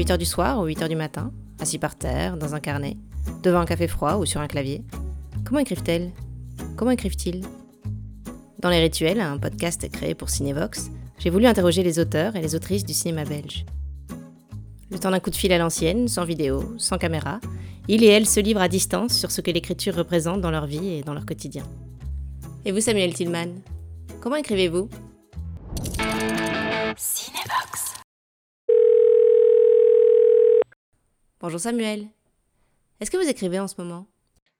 8h du soir ou 8h du matin, assis par terre, dans un carnet, devant un café froid ou sur un clavier. Comment écrivent-elles? Comment écrivent-ils? Dans Les Rituels, un podcast créé pour Cinevox, j'ai voulu interroger les auteurs et les autrices du cinéma belge. Le temps d'un coup de fil à l'ancienne, sans vidéo, sans caméra, il et elle se livrent à distance sur ce que l'écriture représente dans leur vie et dans leur quotidien. Et vous, Samuel Tillman, comment écrivez-vous? Cinevox. Bonjour Samuel. Est-ce que vous écrivez en ce moment?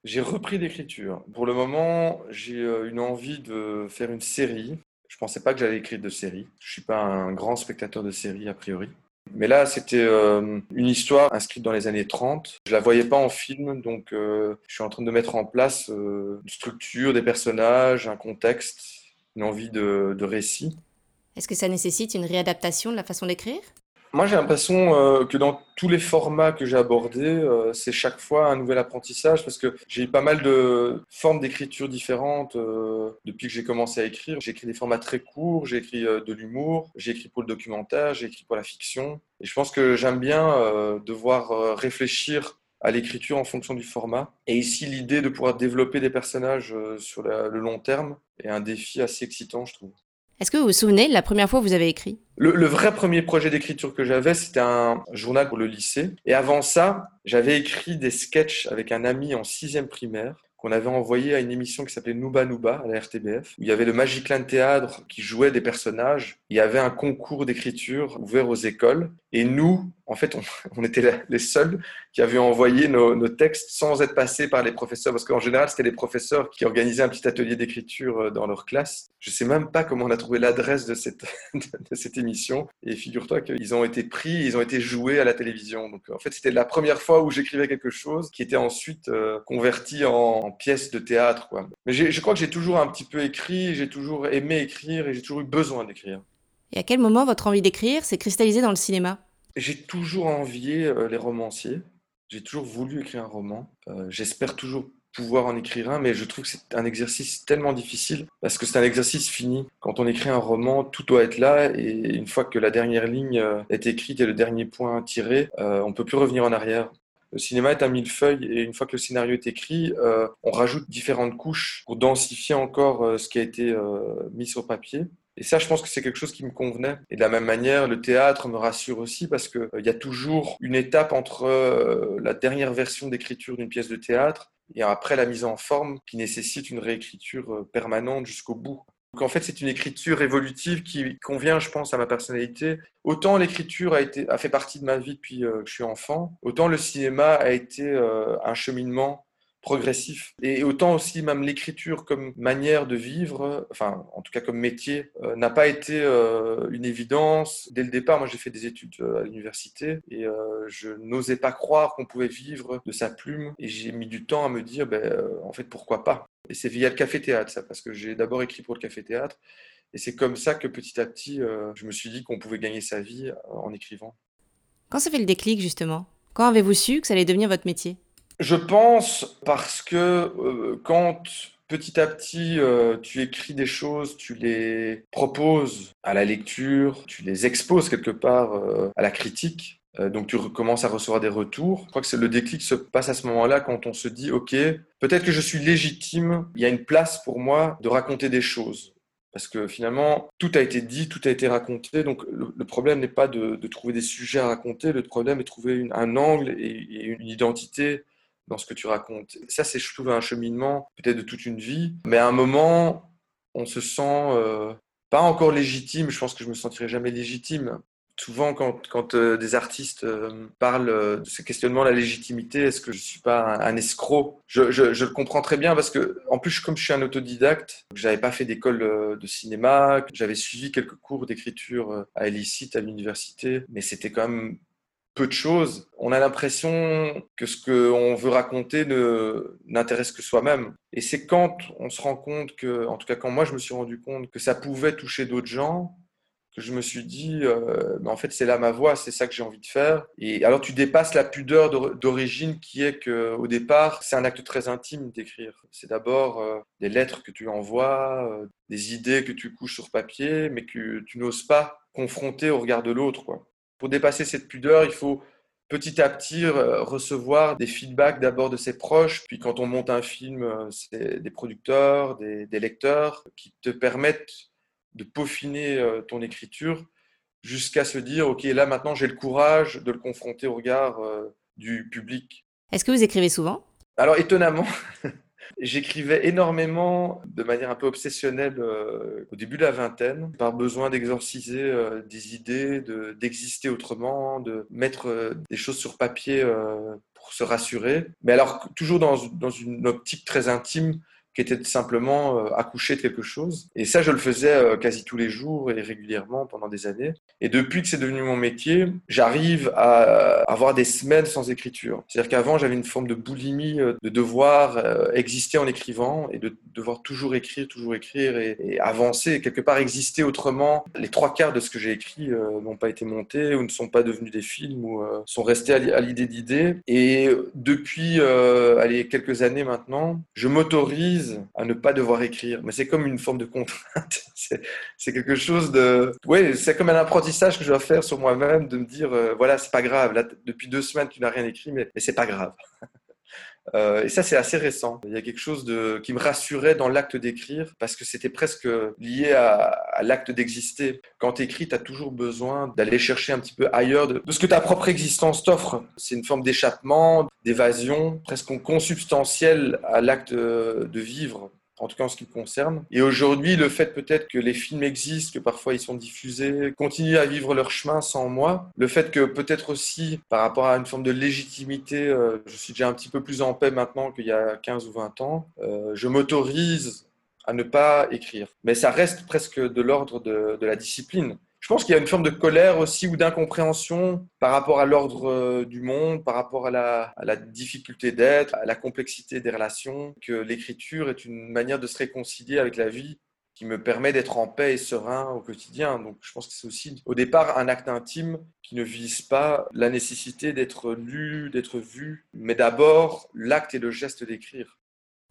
J'ai repris l'écriture. Pour le moment, j'ai euh, une envie de faire une série. Je ne pensais pas que j'allais écrire de série. Je ne suis pas un grand spectateur de série a priori. Mais là, c'était euh, une histoire inscrite dans les années 30. Je la voyais pas en film, donc euh, je suis en train de mettre en place une structure, des personnages, un contexte, une envie de, de récit. Est-ce que ça nécessite une réadaptation de la façon d'écrire? Moi, j'ai l'impression euh, que dans tous les formats que j'ai abordés, euh, c'est chaque fois un nouvel apprentissage parce que j'ai eu pas mal de formes d'écriture différentes euh, depuis que j'ai commencé à écrire. J'ai écrit des formats très courts, j'ai écrit de l'humour, j'ai écrit pour le documentaire, j'ai écrit pour la fiction. Et je pense que j'aime bien devoir réfléchir à l'écriture en fonction du format. Et ici, l'idée de pouvoir développer des personnages sur le long terme est un défi assez excitant, je trouve. Est-ce que vous vous souvenez de la première fois que vous avez écrit? Le, vrai premier projet d'écriture que j'avais, c'était un journal pour le lycée. Et avant ça, j'avais écrit des sketchs avec un ami en sixième primaire qu'on avait envoyé à une émission qui s'appelait Nouba Nouba à la RTBF. Où il y avait le Magicland Théâtre qui jouait des personnages. Il y avait un concours d'écriture ouvert aux écoles. Et nous, en fait, on, était les seuls qui avaient envoyé nos, textes sans être passés par les professeurs, parce qu'en général, c'était les professeurs qui organisaient un petit atelier d'écriture euh, dans leur classe. Je ne sais même pas comment on a trouvé l'adresse de cette, émission. Et figure-toi qu'ils ont été pris, ils ont été joués à la télévision. Donc, en fait, c'était la première fois où j'écrivais quelque chose qui était ensuite euh, converti en, pièce de théâtre. Mais je crois que j'ai toujours un petit peu écrit, j'ai toujours aimé écrire et j'ai toujours eu besoin d'écrire. Et à quel moment votre envie d'écrire s'est cristallisée dans le cinéma? J'ai toujours envié euh, les romanciers. J'ai toujours voulu écrire un roman. Euh, j'espère toujours pouvoir en écrire un, mais je trouve que c'est un exercice tellement difficile parce que c'est un exercice fini. Quand on écrit un roman, tout doit être là et une fois que la dernière ligne euh, est écrite et le dernier point tiré, on peut plus revenir en arrière. Le cinéma est un millefeuille et une fois que le scénario est écrit, on rajoute différentes couches pour densifier encore ce qui a été mis sur papier. Et ça, je pense que c'est quelque chose qui me convenait. Et de la même manière, le théâtre me rassure aussi parce qu'il euh, y a toujours une étape entre euh, la dernière version d'écriture d'une pièce de théâtre et après la mise en forme qui nécessite une réécriture euh, permanente jusqu'au bout. Donc en fait, c'est une écriture évolutive qui convient, je pense, à ma personnalité. Autant l'écriture a, été, a fait partie de ma vie depuis que je suis enfant, autant le cinéma a été un cheminement progressif. Et autant aussi même l'écriture comme manière de vivre, enfin en tout cas comme métier, euh, n'a pas été euh, une évidence. Dès le départ, moi j'ai fait des études euh, à l'université et je n'osais pas croire qu'on pouvait vivre de sa plume et j'ai mis du temps à me dire, ben, en fait pourquoi pas? Et c'est via le café-théâtre ça, parce que j'ai d'abord écrit pour le café-théâtre et c'est comme ça que petit à petit, je me suis dit qu'on pouvait gagner sa vie en écrivant. Quand ça fait le déclic justement? Quand avez-vous su que ça allait devenir votre métier? Je pense parce que euh, quand petit à petit euh, tu écris des choses, tu les proposes à la lecture, tu les exposes quelque part euh, à la critique, donc tu commences à recevoir des retours. Je crois que le déclic se passe à ce moment-là quand on se dit, OK, peut-être que je suis légitime, il y a une place pour moi de raconter des choses. Parce que finalement, tout a été dit, tout a été raconté. Donc le, problème n'est pas de, trouver des sujets à raconter, le problème est de trouver un angle et, et une identité dans ce que tu racontes. Ça, c'est, je trouve, un cheminement peut-être de toute une vie. Mais à un moment, on se sent euh, pas encore légitime. Je pense que je me sentirai jamais légitime. Souvent, quand, quand euh, des artistes euh, parlent de ce questionnement, la légitimité, est-ce que je suis pas un, escroc? Je, je, le comprends très bien parce que, en plus, comme je suis un autodidacte, j'avais pas fait d'école de cinéma, j'avais suivi quelques cours d'écriture à Elicite à l'université, mais c'était quand même peu de choses, on a l'impression que ce qu'on veut raconter ne, n'intéresse que soi-même. Et c'est quand on se rend compte que, en tout cas quand moi je me suis rendu compte que ça pouvait toucher d'autres gens, que je me suis dit, euh, mais en fait c'est là ma voix, c'est ça que j'ai envie de faire. Et alors tu dépasses la pudeur d'origine qui est que au départ c'est un acte très intime d'écrire. C'est d'abord euh, des lettres que tu envoies, euh, des idées que tu couches sur papier, mais que tu n'oses pas confronter au regard de l'autre. Quoi. Pour dépasser cette pudeur, il faut petit à petit recevoir des feedbacks d'abord de ses proches, puis quand on monte un film, c'est des producteurs, des, des, lecteurs qui te permettent de peaufiner ton écriture jusqu'à se dire, OK, là maintenant j'ai le courage de le confronter au regard du public. Est-ce que vous écrivez souvent? Alors étonnamment, j'écrivais énormément de manière un peu obsessionnelle euh, au début de la vingtaine, par besoin d'exorciser euh, des idées, d'exister autrement, de mettre euh, des choses sur papier pour se rassurer. Mais alors toujours dans, dans une optique très intime qui était simplement euh, accoucher de quelque chose. Et ça, je le faisais euh, quasi tous les jours et régulièrement pendant des années. Et depuis que c'est devenu mon métier, j'arrive à avoir des semaines sans écriture. C'est-à-dire qu'avant, j'avais une forme de boulimie euh, de devoir exister en écrivant et de devoir toujours écrire, toujours écrire et, avancer, quelque part exister autrement. Les trois quarts de ce que j'ai écrit n'ont pas été montés ou ne sont pas devenus des films ou sont restés à l'idée d'idées. Et depuis quelques années maintenant, je m'autorise à ne pas devoir écrire. Mais c'est comme une forme de contrainte. c'est quelque chose de. Oui, c'est comme un apprentissage que je dois faire sur moi-même, de me dire euh, voilà, c'est pas grave. Là, depuis deux semaines, tu n'as rien écrit, mais, mais c'est pas grave. Euh, et ça, c'est assez récent. Il y a quelque chose de, qui me rassurait dans l'acte d'écrire parce que c'était presque lié à, l'acte d'exister. Quand tu écris, tu as toujours besoin d'aller chercher un petit peu ailleurs de, ce que ta propre existence t'offre. C'est une forme d'échappement, d'évasion, presque consubstantielle à l'acte de vivre en tout cas en ce qui me concerne. Et aujourd'hui, le fait peut-être que les films existent, que parfois ils sont diffusés, continuent à vivre leur chemin sans moi, le fait que peut-être aussi par rapport à une forme de légitimité, euh, je suis déjà un petit peu plus en paix maintenant qu'il y a 15 ou 20 ans, euh, je m'autorise à ne pas écrire. Mais ça reste presque de l'ordre de, de la discipline. Je pense qu'il y a une forme de colère aussi ou d'incompréhension par rapport à l'ordre euh, du monde, par rapport à la, à la difficulté d'être, à la complexité des relations, que l'écriture est une manière de se réconcilier avec la vie qui me permet d'être en paix et serein au quotidien. Donc je pense que c'est aussi au départ un acte intime qui ne vise pas la nécessité d'être lu, d'être vu, mais d'abord l'acte et le geste d'écrire.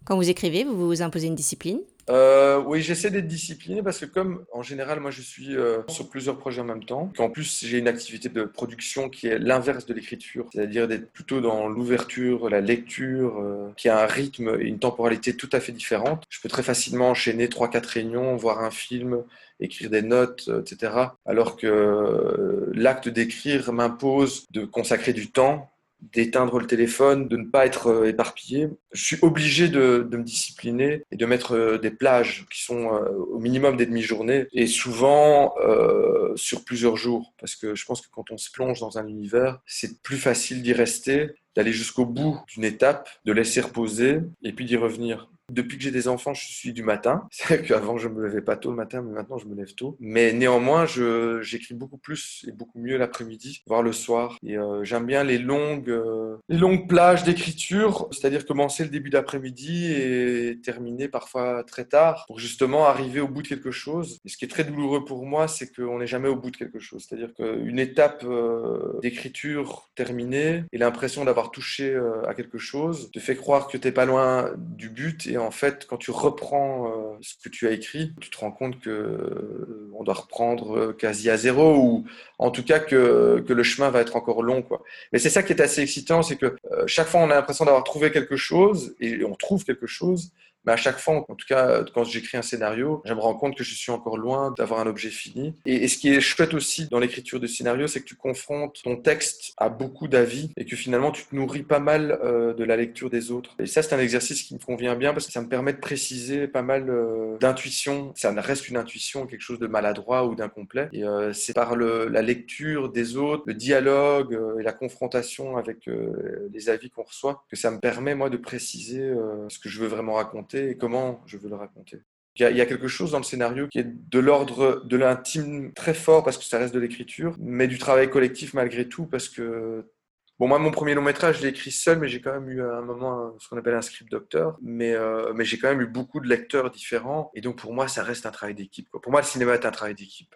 Quand vous écrivez, vous vous imposez une discipline euh, oui, j'essaie d'être discipliné parce que comme en général, moi je suis euh, sur plusieurs projets en même temps, qu'en plus j'ai une activité de production qui est l'inverse de l'écriture, c'est-à-dire d'être plutôt dans l'ouverture, la lecture, euh, qui a un rythme et une temporalité tout à fait différente. Je peux très facilement enchaîner 3-4 réunions, voir un film, écrire des notes, etc. Alors que l'acte d'écrire m'impose de consacrer du temps d'éteindre le téléphone, de ne pas être euh, éparpillé. Je suis obligé de, me discipliner et de mettre euh, des plages qui sont euh, au minimum des demi-journées et souvent sur plusieurs jours. Parce que je pense que quand on se plonge dans un univers, c'est plus facile d'y rester, d'aller jusqu'au bout d'une étape, de laisser reposer et puis d'y revenir. Depuis que j'ai des enfants, je suis du matin. C'est vrai qu'avant, je me levais pas tôt le matin, mais maintenant, je me lève tôt. Mais néanmoins, j'écris beaucoup plus et beaucoup mieux l'après-midi, voire le soir. Et euh, j'aime bien les longues, euh, les longues plages d'écriture, c'est-à-dire commencer le début d'après-midi et terminer parfois très tard pour justement arriver au bout de quelque chose. Et ce qui est très douloureux pour moi, c'est qu'on n'est jamais au bout de quelque chose. C'est-à-dire qu'une étape euh, d'écriture terminée et l'impression d'avoir touché à quelque chose te fait croire que tu n'es pas loin du but et en fait, quand tu reprends euh, ce que tu as écrit, tu te rends compte que euh, on doit reprendre euh, quasi à zéro ou en tout cas que, le chemin va être encore long. Quoi. Mais c'est ça qui est assez excitant, c'est que chaque fois on a l'impression d'avoir trouvé quelque chose et on trouve quelque chose, mais à chaque fois, en tout cas, quand j'écris un scénario, je me rends compte que je suis encore loin d'avoir un objet fini. Et, ce qui est chouette aussi dans l'écriture de scénario, c'est que tu confrontes ton texte à beaucoup d'avis et que finalement, tu te nourris pas mal euh, de la lecture des autres. Et ça, c'est un exercice qui me convient bien parce que ça me permet de préciser pas mal euh, d'intuition. Ça reste une intuition, quelque chose de maladroit ou d'incomplet. Et euh, c'est par la lecture des autres, le dialogue et la confrontation avec les avis qu'on reçoit que ça me permet, moi, de préciser ce que je veux vraiment raconter et comment je veux le raconter. Il y, a, quelque chose dans le scénario qui est de l'ordre de l'intime très fort parce que ça reste de l'écriture, mais du travail collectif malgré tout parce que Bon, moi, mon premier long métrage, je l'ai écrit seul, mais j'ai quand même eu à un moment ce qu'on appelle un script docteur. Mais, euh, mais j'ai quand même eu beaucoup de lecteurs différents. Et donc, pour moi, ça reste un travail d'équipe. Pour moi, le cinéma est un travail d'équipe.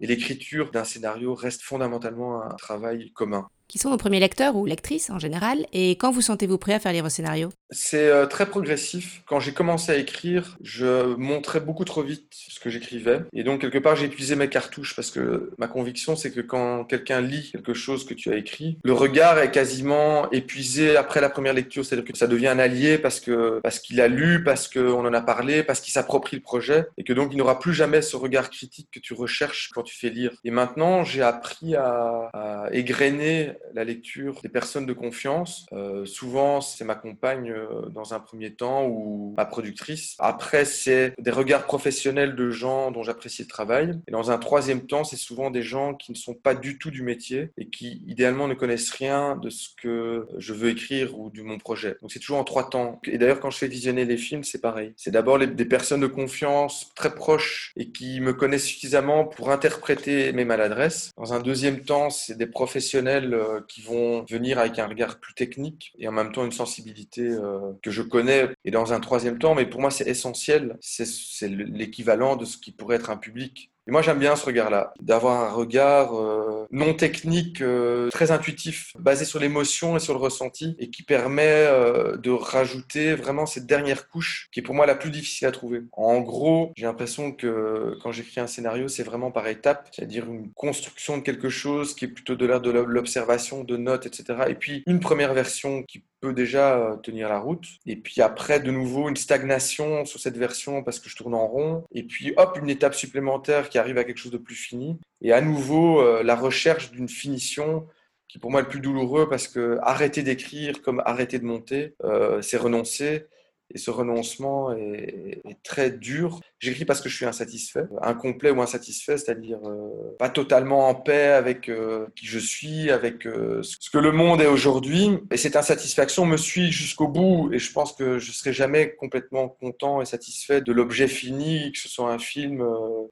Et l'écriture d'un scénario reste fondamentalement un travail commun. Qui sont vos premiers lecteurs ou lectrices en général Et quand vous sentez-vous prêt à faire lire vos scénarios? C'est euh, très progressif. Quand j'ai commencé à écrire, je montrais beaucoup trop vite ce que j'écrivais. Et donc, quelque part, j'ai épuisé mes cartouches parce que ma conviction, c'est que quand quelqu'un lit quelque chose que tu as écrit, le regard est quasiment épuisé après la première lecture. C'est-à-dire que ça devient un allié parce que parce qu'il a lu, parce qu'on en a parlé, parce qu'il s'approprie le projet. Et que donc, il n'aura plus jamais ce regard critique que tu recherches quand tu fais lire. Et maintenant, j'ai appris à, à égrener la lecture des personnes de confiance. Euh, souvent, c'est ma compagne euh, dans un premier temps ou ma productrice. Après, c'est des regards professionnels de gens dont j'apprécie le travail. Et dans un troisième temps, c'est souvent des gens qui ne sont pas du tout du métier et qui, idéalement, ne connaissent rien de ce que je veux écrire ou de mon projet. Donc, c'est toujours en trois temps. Et d'ailleurs, quand je fais visionner les films, c'est pareil. C'est d'abord des personnes de confiance très proches et qui me connaissent suffisamment pour interpréter mes maladresses. Dans un deuxième temps, c'est des professionnels euh, qui vont venir avec un regard plus technique et en même temps une sensibilité euh, que je connais. Et dans un troisième temps, mais pour moi c'est essentiel, c'est l'équivalent de ce qui pourrait être un public et moi, j'aime bien ce regard-là, d'avoir un regard euh, non technique, euh, très intuitif, basé sur l'émotion et sur le ressenti, et qui permet euh, de rajouter vraiment cette dernière couche, qui est pour moi la plus difficile à trouver. En gros, j'ai l'impression que quand j'écris un scénario, c'est vraiment par étapes, c'est-à-dire une construction de quelque chose qui est plutôt de l'ère de l'observation, de notes, etc. Et puis une première version qui déjà euh, tenir la route. Et puis après, de nouveau, une stagnation sur cette version parce que je tourne en rond. Et puis, hop, une étape supplémentaire qui arrive à quelque chose de plus fini. Et à nouveau, euh, la recherche d'une finition qui pour moi est le plus douloureux parce que arrêter d'écrire comme arrêter de monter, euh, c'est renoncer. Et ce renoncement est, très dur. J'écris parce que je suis insatisfait, incomplet ou insatisfait, c'est-à-dire euh, pas totalement en paix avec euh, qui je suis, avec euh, ce que le monde est aujourd'hui. Et cette insatisfaction me suit jusqu'au bout. Et je pense que je serai jamais complètement content et satisfait de l'objet fini, que ce soit un film,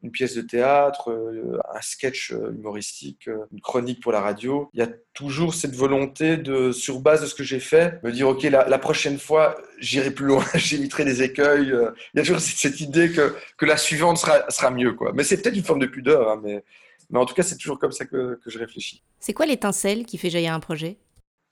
une pièce de théâtre, un sketch humoristique, une chronique pour la radio. Il y a toujours cette volonté de, sur base de ce que j'ai fait, me dire ok la, la prochaine fois j'irai plus loin, j'éviterai des écueils. Il y a toujours cette idée que la suivante sera, mieux. Quoi. Mais c'est peut-être une forme de pudeur, hein, mais, mais en tout cas, c'est toujours comme ça que, que je réfléchis. C'est quoi l'étincelle qui fait jaillir un projet?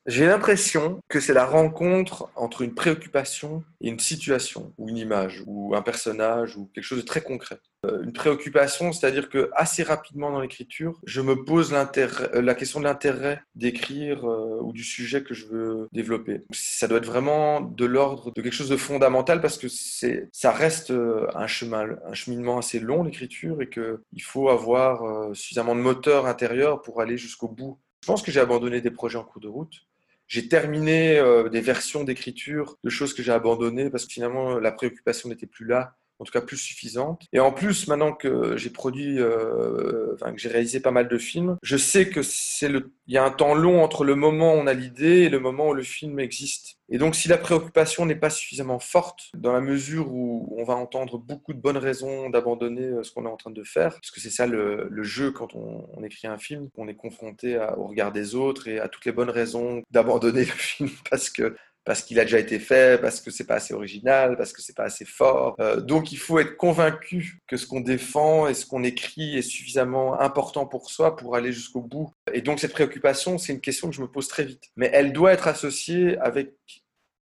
J'ai l'impression que c'est la rencontre entre une préoccupation et une situation, ou une image, ou un personnage, ou quelque chose de très concret. Euh, une préoccupation, c'est-à-dire que assez rapidement dans l'écriture, je me pose euh, la question de l'intérêt d'écrire euh, ou du sujet que je veux développer. Ça doit être vraiment de l'ordre de quelque chose de fondamental parce que ça reste un chemin, un cheminement assez long l'écriture et qu'il faut avoir suffisamment de moteur intérieur pour aller jusqu'au bout. Je pense que j'ai abandonné des projets en cours de route j'ai terminé euh, des versions d'écriture de choses que j'ai abandonnées parce que finalement la préoccupation n'était plus là en tout cas plus suffisante. Et en plus, maintenant que j'ai produit, euh, enfin, que j'ai réalisé pas mal de films, je sais que c'est le, il y a un temps long entre le moment où on a l'idée et le moment où le film existe. Et donc, si la préoccupation n'est pas suffisamment forte, dans la mesure où on va entendre beaucoup de bonnes raisons d'abandonner euh, ce qu'on est en train de faire, parce que c'est ça le, jeu quand on, écrit un film, on est confronté au regard des autres et à toutes les bonnes raisons d'abandonner le film parce que parce qu'il a déjà été fait, parce que c'est pas assez original, parce que c'est pas assez fort. Euh, donc il faut être convaincu que ce qu'on défend et ce qu'on écrit est suffisamment important pour soi pour aller jusqu'au bout. Et donc cette préoccupation, c'est une question que je me pose très vite. Mais elle doit être associée avec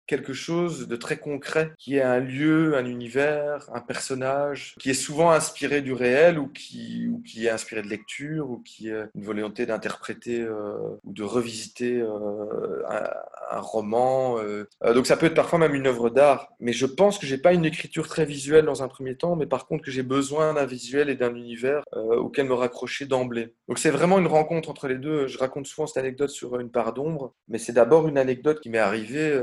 quelque chose de très concret, qui est un lieu, un univers, un personnage, qui est souvent inspiré du réel ou qui, ou qui est inspiré de lecture ou qui est une volonté d'interpréter euh, ou de revisiter euh, un, roman. Euh. donc ça peut être parfois même une œuvre d'art, mais je pense que j'ai pas une écriture très visuelle dans un premier temps, mais par contre que j'ai besoin d'un visuel et d'un univers auquel me raccrocher d'emblée. Donc c'est vraiment une rencontre entre les deux. Je raconte souvent cette anecdote sur une part d'ombre, mais c'est d'abord une anecdote qui m'est arrivée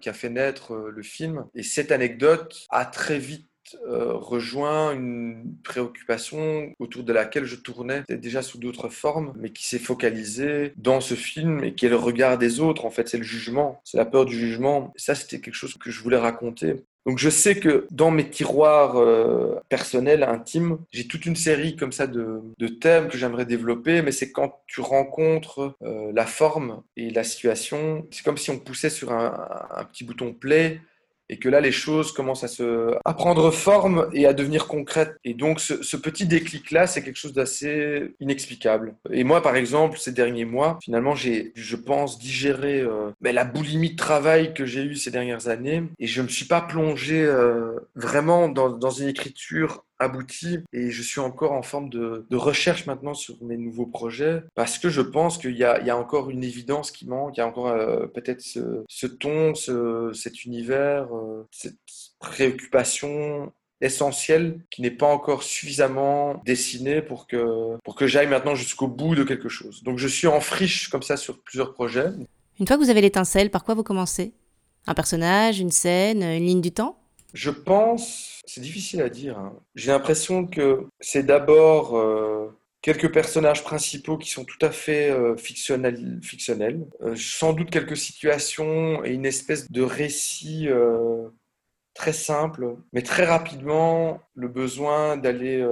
qui a fait naître euh, le film. Et cette anecdote a très vite euh, rejoint une préoccupation autour de laquelle je tournais déjà sous d'autres formes, mais qui s'est focalisée dans ce film et qui est le regard des autres. En fait, c'est le jugement, c'est la peur du jugement. ça, c'était quelque chose que je voulais raconter. Donc je sais que dans mes tiroirs euh, personnels, intimes, j'ai toute une série comme ça de, thèmes que j'aimerais développer, mais c'est quand tu rencontres euh, la forme et la situation, c'est comme si on poussait sur un, un petit bouton play et que là les choses commencent à se à prendre forme et à devenir concrètes. Et donc ce, petit déclic là, c'est quelque chose d'assez inexplicable. Et moi, par exemple, ces derniers mois, finalement, j'ai, je pense, digéré euh, ben, la boulimie de travail que j'ai eue ces dernières années, et je me suis pas plongé euh, vraiment dans, dans une écriture abouti et je suis encore en forme de, recherche maintenant sur mes nouveaux projets parce que je pense qu'il y, y a, encore une évidence qui manque, il y a encore euh, peut-être ce, ton, ce, cet univers, euh, cette préoccupation essentielle qui n'est pas encore suffisamment dessinée pour que, pour que j'aille maintenant jusqu'au bout de quelque chose. Donc je suis en friche comme ça sur plusieurs projets. Une fois que vous avez l'étincelle, par quoi vous commencez? Un personnage, une scène, une ligne du temps? Je pense c'est difficile à dire. Hein. J'ai l'impression que c'est d'abord euh, quelques personnages principaux qui sont tout à fait euh, fictionnels. Euh, sans doute quelques situations et une espèce de récit très simple, mais très rapidement le besoin d'aller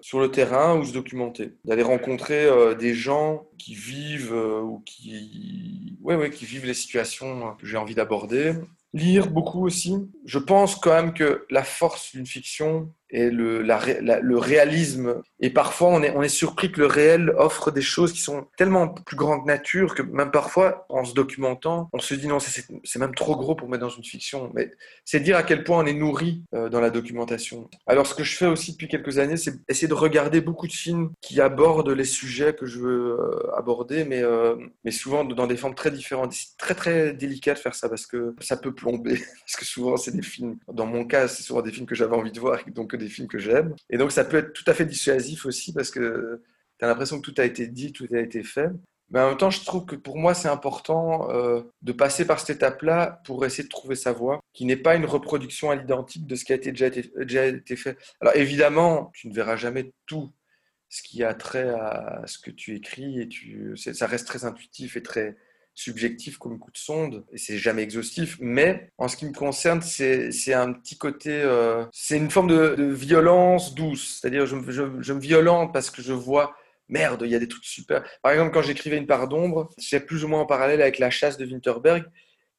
sur le terrain ou se documenter, d'aller rencontrer des gens qui vivent ou qui, ouais, ouais, qui vivent les situations que j'ai envie d'aborder Lire beaucoup aussi. Je pense quand même que la force d'une fiction, et le, le réalisme. Et parfois, on est, on est surpris que le réel offre des choses qui sont tellement plus grandes nature que même parfois, en se documentant, on se dit non, c'est même trop gros pour mettre dans une fiction. Mais c'est dire à quel point on est nourri euh, dans la documentation. Alors, ce que je fais aussi depuis quelques années, c'est essayer de regarder beaucoup de films qui abordent les sujets que je veux euh, aborder, mais, euh, mais souvent dans des formes très différentes. C'est très, très délicat de faire ça parce que ça peut plomber. Parce que souvent, c'est des films, dans mon cas, c'est souvent des films que j'avais envie de voir, donc des films que j'aime. Et donc, ça peut être tout à fait dissuasif aussi parce que tu as l'impression que tout a été dit, tout a été fait. Mais en même temps, je trouve que pour moi, c'est important euh, de passer par cette étape-là pour essayer de trouver sa voix, qui n'est pas une reproduction à l'identique de ce qui a été, déjà, été, déjà été fait. Alors évidemment, tu ne verras jamais tout ce qui a trait à ce que tu écris et tu, ça reste très intuitif et très, subjectif comme coup de sonde, et c'est jamais exhaustif, mais en ce qui me concerne, c'est un petit côté, euh, c'est une forme de, violence douce, c'est-à-dire je, je, je me violente parce que je vois merde, il y a des trucs super. Par exemple, quand j'écrivais Une part d'ombre, c'est plus ou moins en parallèle avec La chasse de Winterberg,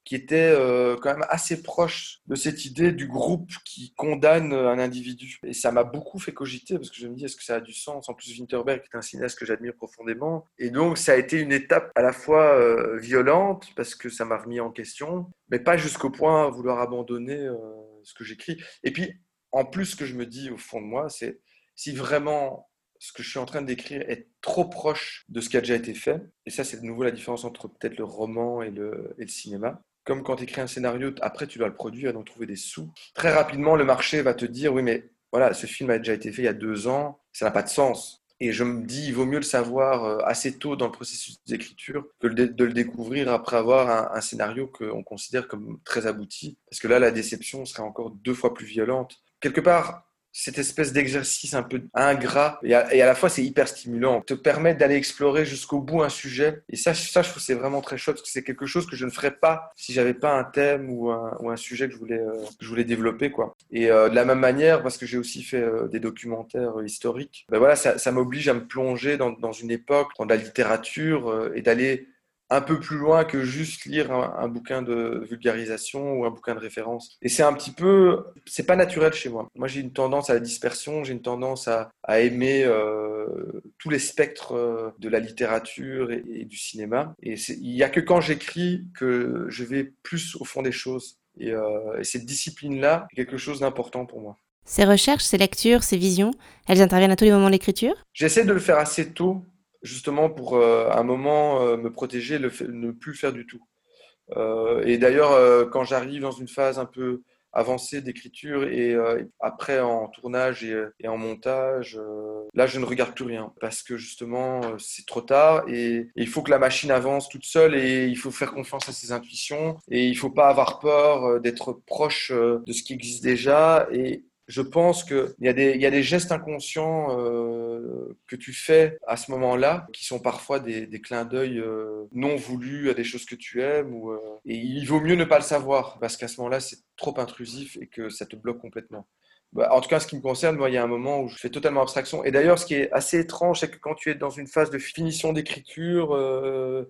qui était euh, quand même assez proche de cette idée du groupe qui condamne un individu. Et ça m'a beaucoup fait cogiter parce que je me dis est-ce que ça a du sens? En plus, Winterberg est un cinéaste que j'admire profondément. Et donc, ça a été une étape à la fois euh, violente parce que ça m'a remis en question, mais pas jusqu'au point à vouloir abandonner euh, ce que j'écris. Et puis, en plus, ce que je me dis au fond de moi, c'est si vraiment ce que je suis en train d'écrire est trop proche de ce qui a déjà été fait, et ça c'est de nouveau la différence entre peut-être le roman et le, et le cinéma, comme quand tu écris un scénario, après tu dois le produire, donc trouver des sous. Très rapidement, le marché va te dire oui, mais voilà, ce film a déjà été fait il y a deux ans, ça n'a pas de sens. Et je me dis, il vaut mieux le savoir euh, assez tôt dans le processus d'écriture que de le découvrir après avoir un, scénario qu'on considère comme très abouti. Parce que là, la déception serait encore deux fois plus violente. Quelque part, cette espèce d'exercice un peu ingrat et à, la fois c'est hyper stimulant, te permet d'aller explorer jusqu'au bout un sujet. Et ça, ça je trouve c'est vraiment très chouette parce que c'est quelque chose que je ne ferais pas si j'avais pas un thème ou un, ou un sujet que je voulais, euh, je voulais développer quoi. Et euh, de la même manière, parce que j'ai aussi fait euh, des documentaires historiques, ben voilà, ça, m'oblige à me plonger dans, dans, une époque, dans la littérature et d'aller un peu plus loin que juste lire un, bouquin de vulgarisation ou un bouquin de référence. Et c'est un petit peu, c'est pas naturel chez moi. Moi, j'ai une tendance à la dispersion, j'ai une tendance à, aimer euh, tous les spectres euh, de la littérature et, du cinéma. Et il y a que quand j'écris que je vais plus au fond des choses. Et, euh, et cette discipline-là est quelque chose d'important pour moi. Ces recherches, ces lectures, ces visions, elles interviennent à tous les moments de l'écriture? J'essaie de le faire assez tôt justement pour euh, un moment euh, me protéger, le ne plus faire du tout. Euh, et d'ailleurs, quand j'arrive dans une phase un peu avancée d'écriture et après en tournage et, en montage, là je ne regarde plus rien parce que justement c'est trop tard et, il faut que la machine avance toute seule et il faut faire confiance à ses intuitions et il faut pas avoir peur d'être proche de ce qui existe déjà et, je pense qu'il y, a des, gestes inconscients euh, que tu fais à ce moment-là qui sont parfois des, clins d'œil euh, non voulus à des choses que tu aimes. Euh, et il vaut mieux ne pas le savoir parce qu'à ce moment-là, c'est trop intrusif et que ça te bloque complètement. Bah, en tout cas, ce qui me concerne, moi, il y a un moment où je fais totalement abstraction. Et d'ailleurs, ce qui est assez étrange, c'est que quand tu es dans une phase de finition d'écriture,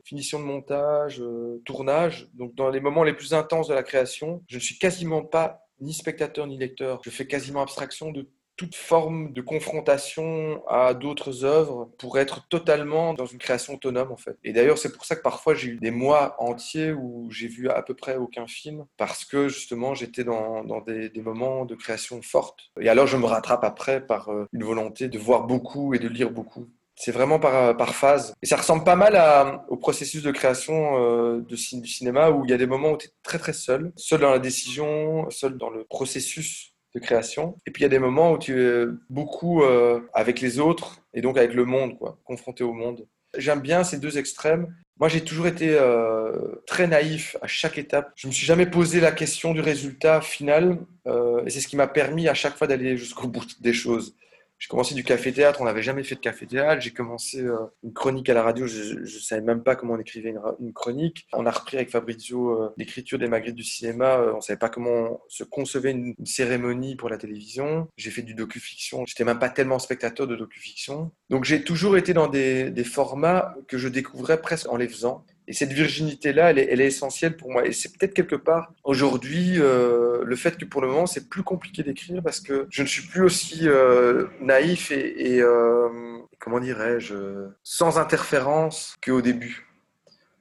finition de montage, tournage, donc dans les moments les plus intenses de la création, je ne suis quasiment pas ni spectateur ni lecteur. Je fais quasiment abstraction de toute forme de confrontation à d'autres œuvres pour être totalement dans une création autonome en fait. Et d'ailleurs c'est pour ça que parfois j'ai eu des mois entiers où j'ai vu à peu près aucun film parce que justement j'étais dans, des, des, moments de création forte. Et alors je me rattrape après par euh, une volonté de voir beaucoup et de lire beaucoup. C'est vraiment par, par, phase. Et ça ressemble pas mal au processus de création euh, de, du cinéma où il y a des moments où tu es très très seul, seul dans la décision, seul dans le processus de création. Et puis il y a des moments où tu es beaucoup euh, avec les autres et donc avec le monde, quoi, confronté au monde. J'aime bien ces deux extrêmes. Moi, j'ai toujours été euh, très naïf à chaque étape. Je me suis jamais posé la question du résultat final, euh, et c'est ce qui m'a permis à chaque fois d'aller jusqu'au bout des choses. J'ai commencé du café-théâtre, on n'avait jamais fait de café-théâtre. J'ai commencé euh, une chronique à la radio, je ne savais même pas comment on écrivait une, chronique. On a repris avec Fabrizio euh, l'écriture des Magritte du cinéma, euh, on ne savait pas comment se concevait une, cérémonie pour la télévision. J'ai fait du docu-fiction, j'étais même pas tellement spectateur de docu-fiction. Donc j'ai toujours été dans des formats que je découvrais presque en les faisant. Et cette virginité-là, elle, est, essentielle pour moi. Et c'est peut-être quelque part aujourd'hui euh, le fait que pour le moment, c'est plus compliqué d'écrire parce que je ne suis plus aussi euh, naïf et, euh, comment dirais-je, sans interférence qu'au début.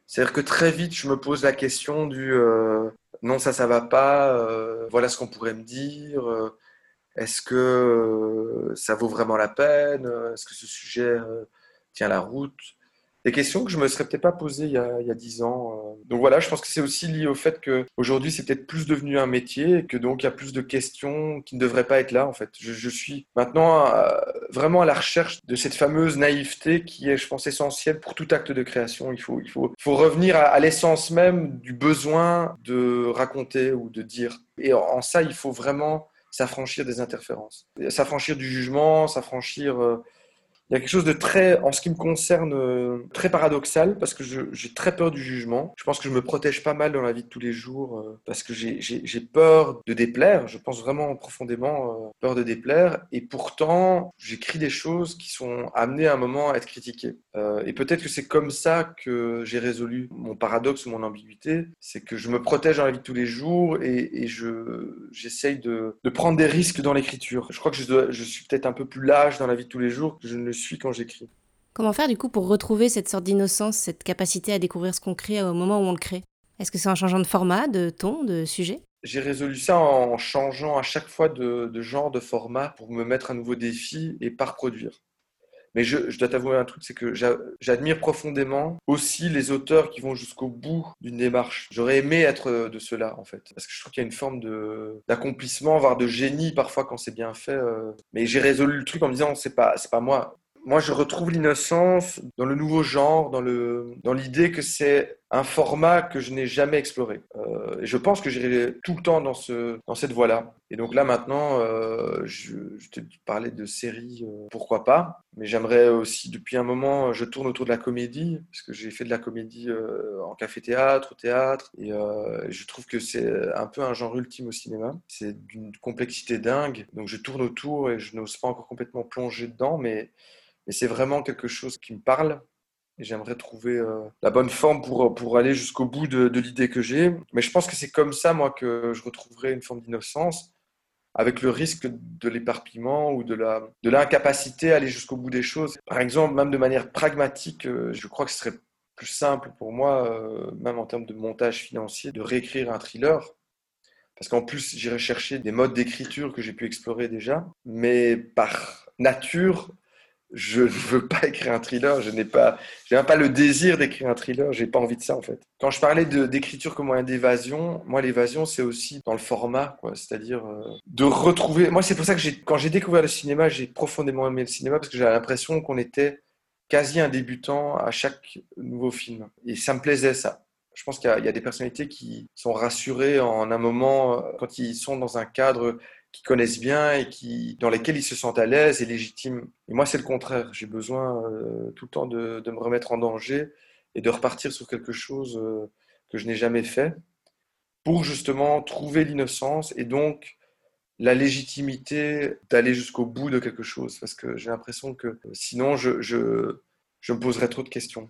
C'est-à-dire que très vite, je me pose la question du euh, non, ça, ça va pas, voilà ce qu'on pourrait me dire, est-ce que ça vaut vraiment la peine, est-ce que ce sujet tient la route? Des questions que je me serais peut-être pas posées il y a, 10 ans. euh. Donc voilà, je pense que c'est aussi lié au fait que aujourd'hui c'est peut-être plus devenu un métier et que donc il y a plus de questions qui ne devraient pas être là en fait. Je, suis maintenant euh, vraiment à la recherche de cette fameuse naïveté qui est, je pense, essentielle pour tout acte de création. Il faut, revenir à, l'essence même du besoin de raconter ou de dire. Et en, en ça, il faut vraiment s'affranchir des interférences, s'affranchir du jugement, s'affranchir euh, il y a quelque chose de très, en ce qui me concerne, euh, très paradoxal parce que j'ai très peur du jugement. Je pense que je me protège pas mal dans la vie de tous les jours euh, parce que j'ai peur de déplaire. Je pense vraiment profondément euh, peur de déplaire. Et pourtant, j'écris des choses qui sont amenées à un moment à être critiquées. Euh, et peut-être que c'est comme ça que j'ai résolu mon paradoxe ou mon ambiguïté. C'est que je me protège dans la vie de tous les jours et, et je j'essaye de, de prendre des risques dans l'écriture. Je crois que je, dois, je suis peut-être un peu plus lâche dans la vie de tous les jours que je ne le suis quand j'écris. Comment faire du coup pour retrouver cette sorte d'innocence, cette capacité à découvrir ce qu'on crée au moment où on le crée? Est-ce que c'est en changeant de format, de ton, de sujet? J'ai résolu ça en changeant à chaque fois de, de, genre, de format pour me mettre un nouveau défi et pas reproduire. Mais je, je dois t'avouer un truc, c'est que j'admire profondément aussi les auteurs qui vont jusqu'au bout d'une démarche. J'aurais aimé être de cela, en fait. Parce que je trouve qu'il y a une forme d'accomplissement, voire de génie parfois quand c'est bien fait. Mais j'ai résolu le truc en me disant, c'est pas, c'est pas moi moi, je retrouve l'innocence dans le nouveau genre, dans le dans l'idée que c'est un format que je n'ai jamais exploré. Euh, et je pense que j'irai tout le temps dans ce dans cette voie-là. Et donc là maintenant, euh, je, je te parlais de séries, euh, pourquoi pas. Mais j'aimerais aussi, depuis un moment, je tourne autour de la comédie parce que j'ai fait de la comédie en café-théâtre, au théâtre, et je trouve que c'est un peu un genre ultime au cinéma. C'est d'une complexité dingue. Donc je tourne autour et je n'ose pas encore complètement plonger dedans, mais et c'est vraiment quelque chose qui me parle. Et j'aimerais trouver euh, la bonne forme pour, pour aller jusqu'au bout de, l'idée que j'ai. Mais je pense que c'est comme ça, moi, que je retrouverai une forme d'innocence, avec le risque de l'éparpillement ou de l'incapacité de à aller jusqu'au bout des choses. Par exemple, même de manière pragmatique, euh, je crois que ce serait plus simple pour moi, euh, même en termes de montage financier, de réécrire un thriller. Parce qu'en plus, j'irai chercher des modes d'écriture que j'ai pu explorer déjà. Mais par nature, je ne veux pas écrire un thriller, je n'ai pas, pas le désir d'écrire un thriller, j'ai pas envie de ça en fait. Quand je parlais d'écriture comme moyen d'évasion, moi l'évasion c'est aussi dans le format, c'est-à-dire euh, de retrouver. Moi c'est pour ça que quand j'ai découvert le cinéma, j'ai profondément aimé le cinéma parce que j'avais l'impression qu'on était quasi un débutant à chaque nouveau film et ça me plaisait ça. Je pense qu'il y, y, a des personnalités qui sont rassurées en un moment quand ils sont dans un cadre connaissent bien et qui, dans lesquels ils se sentent à l'aise et légitimes. Et moi, c'est le contraire. J'ai besoin euh, tout le temps de, de, me remettre en danger et de repartir sur quelque chose euh, que je n'ai jamais fait pour justement trouver l'innocence et donc la légitimité d'aller jusqu'au bout de quelque chose, parce que j'ai l'impression que sinon je, je, je me poserais trop de questions.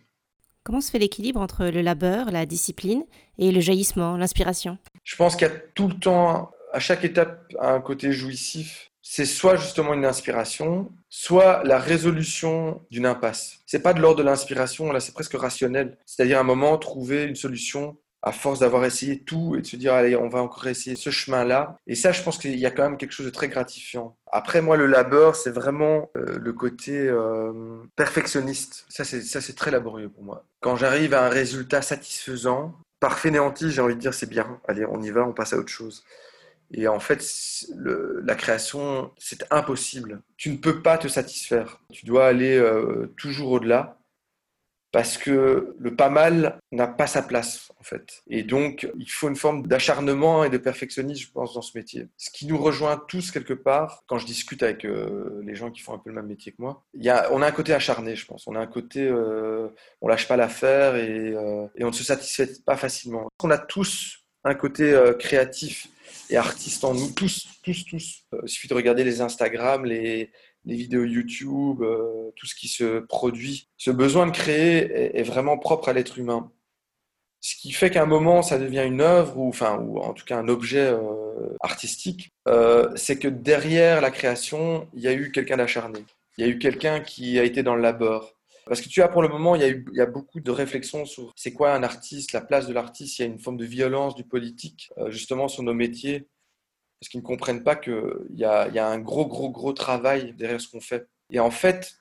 Comment se fait l'équilibre entre le labeur, la discipline et le jaillissement, l'inspiration? Je pense qu'il y a tout le temps, à chaque étape, un côté jouissif. C'est soit justement une inspiration, soit la résolution d'une impasse. C'est pas de l'ordre de l'inspiration, là c'est presque rationnel. C'est-à-dire un moment trouver une solution à force d'avoir essayé tout et de se dire allez on va encore essayer ce chemin là et ça je pense qu'il y a quand même quelque chose de très gratifiant après moi le labeur c'est vraiment euh, le côté euh, perfectionniste ça c'est ça c'est très laborieux pour moi quand j'arrive à un résultat satisfaisant par fainéantie j'ai envie de dire c'est bien allez on y va on passe à autre chose et en fait, la création, c'est impossible. Tu ne peux pas te satisfaire. Tu dois aller euh, toujours au-delà parce que le pas mal n'a pas sa place en fait. Et donc, il faut une forme d'acharnement et de perfectionnisme, je pense, dans ce métier. Ce qui nous rejoint tous quelque part, quand je discute avec euh, les gens qui font un peu le même métier que moi, y a, on a un côté acharné, je pense. On a un côté, euh, on lâche pas l'affaire et, euh, et, on ne se satisfait pas facilement. On a tous un côté euh, créatif et artiste en nous, tous, tous, tous. Euh, il suffit de regarder les Instagram, les, vidéos YouTube, euh, tout ce qui se produit. Ce besoin de créer est, vraiment propre à l'être humain. Ce qui fait qu'à un moment, ça devient une œuvre, ou, enfin, ou en tout cas un objet artistique, c'est que derrière la création, il y a eu quelqu'un d'acharné. Il y a eu quelqu'un qui a été dans le labeur. Parce que tu as pour le moment, il y a, eu, il y a beaucoup de réflexions sur c'est quoi un artiste, la place de l'artiste. Il y a une forme de violence du politique, euh, justement, sur nos métiers parce qu'ils ne comprennent pas qu'il y y a un gros, gros, gros travail derrière ce qu'on fait. Et en fait,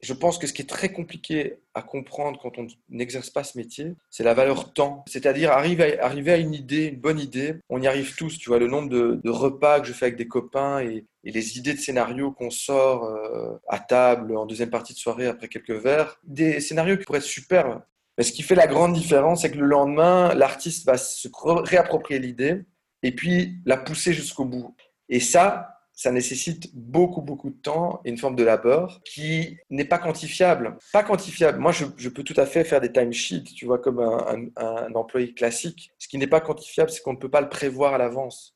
je pense que ce qui est très compliqué à comprendre quand on n'exerce pas ce métier, c'est la valeur temps. C'est-à-dire arriver à, une idée, une bonne idée, on y arrive tous. Tu vois, le nombre de, repas que je fais avec des copains et, et les idées de scénarios qu'on sort euh, à table en deuxième partie de soirée après quelques verres, des scénarios qui pourraient être superbes. Mais ce qui fait la grande différence, c'est que le lendemain, l'artiste va se réapproprier l'idée et puis la pousser jusqu'au bout. Et ça, ça nécessite beaucoup, beaucoup de temps et une forme de labeur qui n'est pas quantifiable. Pas quantifiable. Moi, je, peux tout à fait faire des timesheets, tu vois, comme un, un, un employé classique. Ce qui n'est pas quantifiable, c'est qu'on ne peut pas le prévoir à l'avance.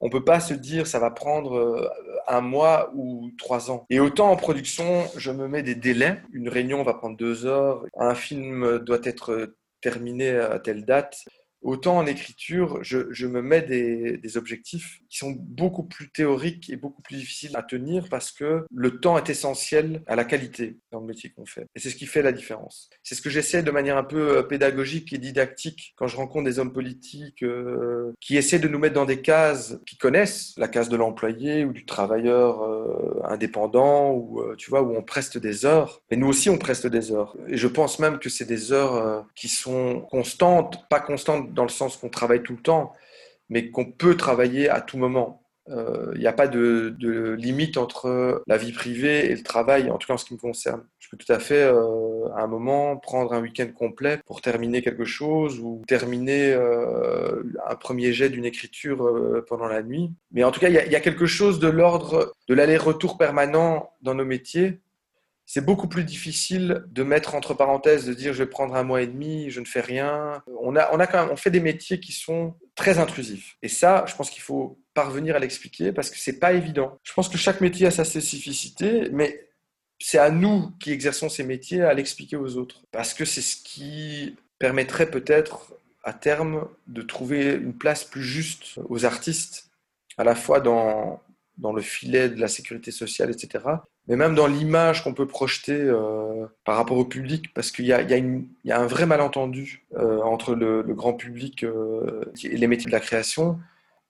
On ne peut pas se dire ça va prendre euh, un mois ou trois ans. Et autant en production, je me mets des délais. Une réunion va prendre deux heures. Un film doit être terminé à telle date. Autant en écriture, je, je me mets des, des, objectifs qui sont beaucoup plus théoriques et beaucoup plus difficiles à tenir parce que le temps est essentiel à la qualité dans le métier qu'on fait. Et c'est ce qui fait la différence. C'est ce que j'essaie de manière un peu euh, pédagogique et didactique quand je rencontre des hommes politiques euh, qui essaient de nous mettre dans des cases qui connaissent, la case de l'employé ou du travailleur euh, indépendant, ou euh, tu vois, où on preste des heures. Mais nous aussi, on preste des heures. Et je pense même que c'est des heures euh, qui sont constantes, pas constantes dans le sens qu'on travaille tout le temps, mais qu'on peut travailler à tout moment. Il euh, n'y a pas de, limite entre la vie privée et le travail, en tout cas en ce qui me concerne. Je peux tout à fait, euh, à un moment, prendre un week-end complet pour terminer quelque chose ou terminer euh, un premier jet d'une écriture pendant la nuit. Mais en tout cas, il y, a quelque chose de l'ordre de l'aller-retour permanent dans nos métiers c'est beaucoup plus difficile de mettre entre parenthèses, de dire je vais prendre un mois et demi, je ne fais rien. On a, on a quand même, on fait des métiers qui sont très intrusifs. Et ça, je pense qu'il faut parvenir à l'expliquer parce que c'est pas évident. Je pense que chaque métier a sa spécificité, mais c'est à nous qui exerçons ces métiers à l'expliquer aux autres. Parce que c'est ce qui permettrait peut-être à terme de trouver une place plus juste aux artistes, à la fois dans, dans le filet de la sécurité sociale, etc., mais même dans l'image qu'on peut projeter euh, par rapport au public, parce qu'il y, a un vrai malentendu euh, entre le, grand public euh, et les métiers de la création.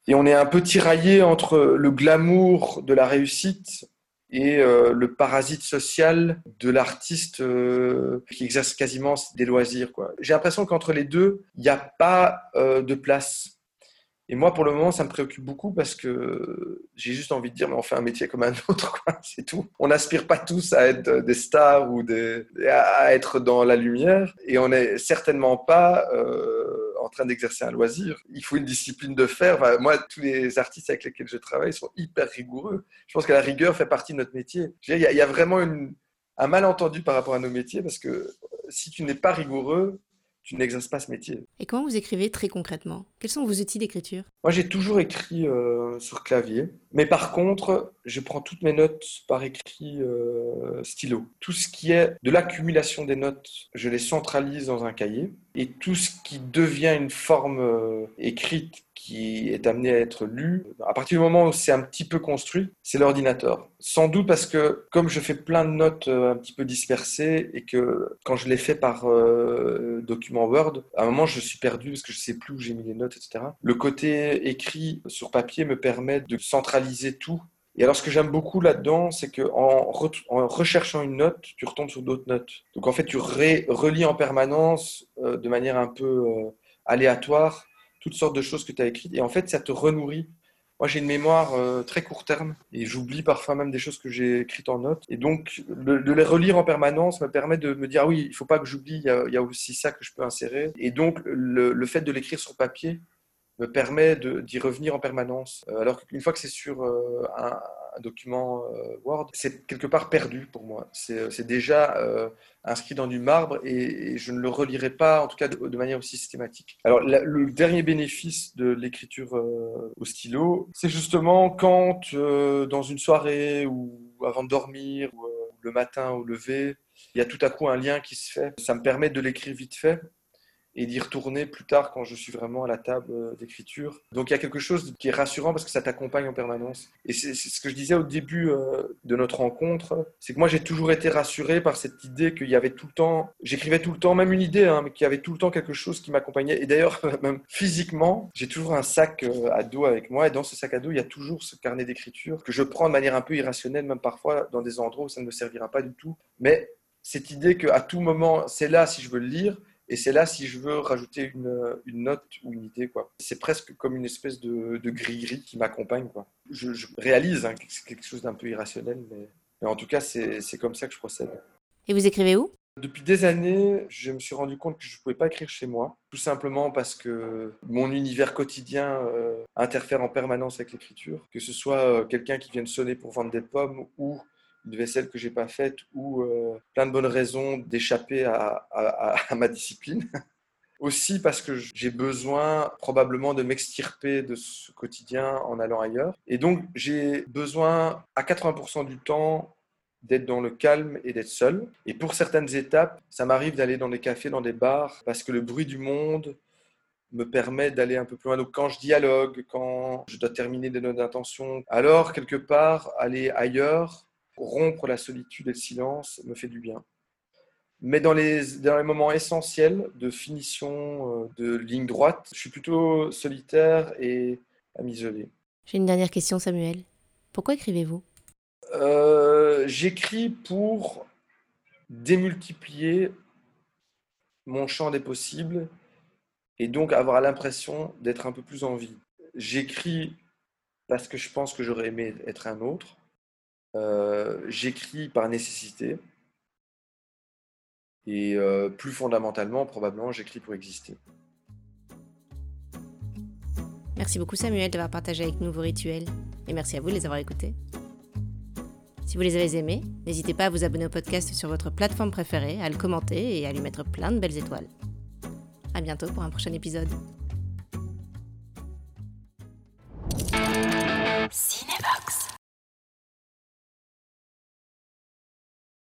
Et on est un peu tiraillé entre le glamour de la réussite et le parasite social de l'artiste qui exerce quasiment des loisirs. J'ai l'impression qu'entre les deux, il n'y a pas de place. Et moi, pour le moment, ça me préoccupe beaucoup parce que j'ai juste envie de dire, mais on fait un métier comme un autre, c'est tout. On n'aspire pas tous à être des stars ou à être dans la lumière, et on n'est certainement pas euh, en train d'exercer un loisir. Il faut une discipline de faire. Moi, tous les artistes avec lesquels je travaille sont hyper rigoureux. Je pense que la rigueur fait partie de notre métier. Il y, a vraiment un malentendu par rapport à nos métiers parce que si tu n'es pas rigoureux, tu n'exerces pas ce métier. Et comment vous écrivez très concrètement? Quels sont vos outils d'écriture? Moi, j'ai toujours écrit euh, sur clavier, mais par contre, je prends toutes mes notes par écrit euh, stylo. Tout ce qui est de l'accumulation des notes, je les centralise dans un cahier, et tout ce qui devient une forme euh, écrite qui est amené à être lu, à partir du moment où c'est un petit peu construit, c'est l'ordinateur. Sans doute parce que comme je fais plein de notes un petit peu dispersées et que quand je les fais par document Word, à un moment je suis perdu parce que je sais plus où j'ai mis les notes, etc. Le côté écrit sur papier me permet de centraliser tout. Et alors ce que j'aime beaucoup là-dedans, c'est que recherchant une note, tu retombes sur d'autres notes. Donc en fait, tu relis en permanence euh, de manière un peu euh, aléatoire toutes sortes de choses que tu as écrites. Et en fait, ça te renourrit moi, j'ai une mémoire euh, très court terme et j'oublie parfois même des choses que j'ai écrites en notes. Et donc, de les relire en permanence me permet de me dire, ah oui, il ne faut pas que j'oublie, il, y, a aussi ça que je peux insérer. Et donc, le, fait de l'écrire sur papier me permet d'y revenir en permanence. Euh, alors qu'une fois que c'est sur euh, un, document Word, c'est quelque part perdu pour moi. C'est déjà inscrit dans du marbre et, je ne le relirai pas, en tout cas de, manière aussi systématique. Alors, le dernier bénéfice de l'écriture euh, au stylo, c'est justement quand, euh, dans une soirée ou avant de dormir, ou euh, le matin au lever, il y a tout à coup un lien qui se fait. Ça me permet de l'écrire vite fait et d'y retourner plus tard quand je suis vraiment à la table euh, d'écriture. Donc il y a quelque chose qui est rassurant parce que ça t'accompagne en permanence. Et c'est ce que je disais au début euh, de notre rencontre, c'est que moi j'ai toujours été rassuré par cette idée qu'il y avait tout le temps, j'écrivais tout le temps, même une idée, hein, mais qu'il y avait tout le temps quelque chose qui m'accompagnait. Et d'ailleurs, même physiquement, j'ai toujours un sac euh, à dos avec moi et dans ce sac à dos, il y a toujours ce carnet d'écriture que je prends de manière un peu irrationnelle, même parfois dans des endroits où ça ne me servira pas du tout. Mais cette idée qu'à tout moment, c'est là si je veux le lire, et c'est là si je veux rajouter une, note ou une idée. quoi. C'est presque comme une espèce de, de gris-gris qui m'accompagne. quoi. Je, réalise hein, que c'est quelque chose d'un peu irrationnel, mais, en tout cas, c'est comme ça que je procède. Et vous écrivez où? Depuis des années, je me suis rendu compte que je ne pouvais pas écrire chez moi, tout simplement parce que mon univers quotidien euh, interfère en permanence avec l'écriture, que ce soit euh, quelqu'un qui vient de sonner pour vendre des pommes ou une vaisselle que j'ai pas faite ou euh, plein de bonnes raisons d'échapper à, ma discipline. Aussi parce que j'ai besoin probablement de m'extirper de ce quotidien en allant ailleurs. Et donc j'ai besoin à 80% du temps d'être dans le calme et d'être seul. Et pour certaines étapes, ça m'arrive d'aller dans des cafés, dans des bars, parce que le bruit du monde me permet d'aller un peu plus loin. Donc quand je dialogue, quand je dois terminer des notes d'intention, alors quelque part, aller ailleurs rompre la solitude et le silence me fait du bien. Mais dans les, dans les moments essentiels de finition, euh, de ligne droite, je suis plutôt solitaire et à m'isoler. J'ai une dernière question, Samuel. Pourquoi écrivez-vous? Euh, J'écris pour démultiplier mon champ des possibles et donc avoir l'impression d'être un peu plus en vie. J'écris parce que je pense que j'aurais aimé être un autre. Euh, j'écris par nécessité. Et euh, plus fondamentalement, probablement, j'écris pour exister. Merci beaucoup Samuel d'avoir partagé avec nous vos rituels. Et merci à vous de les avoir écoutés. Si vous les avez aimés, n'hésitez pas à vous abonner au podcast sur votre plateforme préférée, à le commenter et à lui mettre plein de belles étoiles. À bientôt pour un prochain épisode. Cinébox.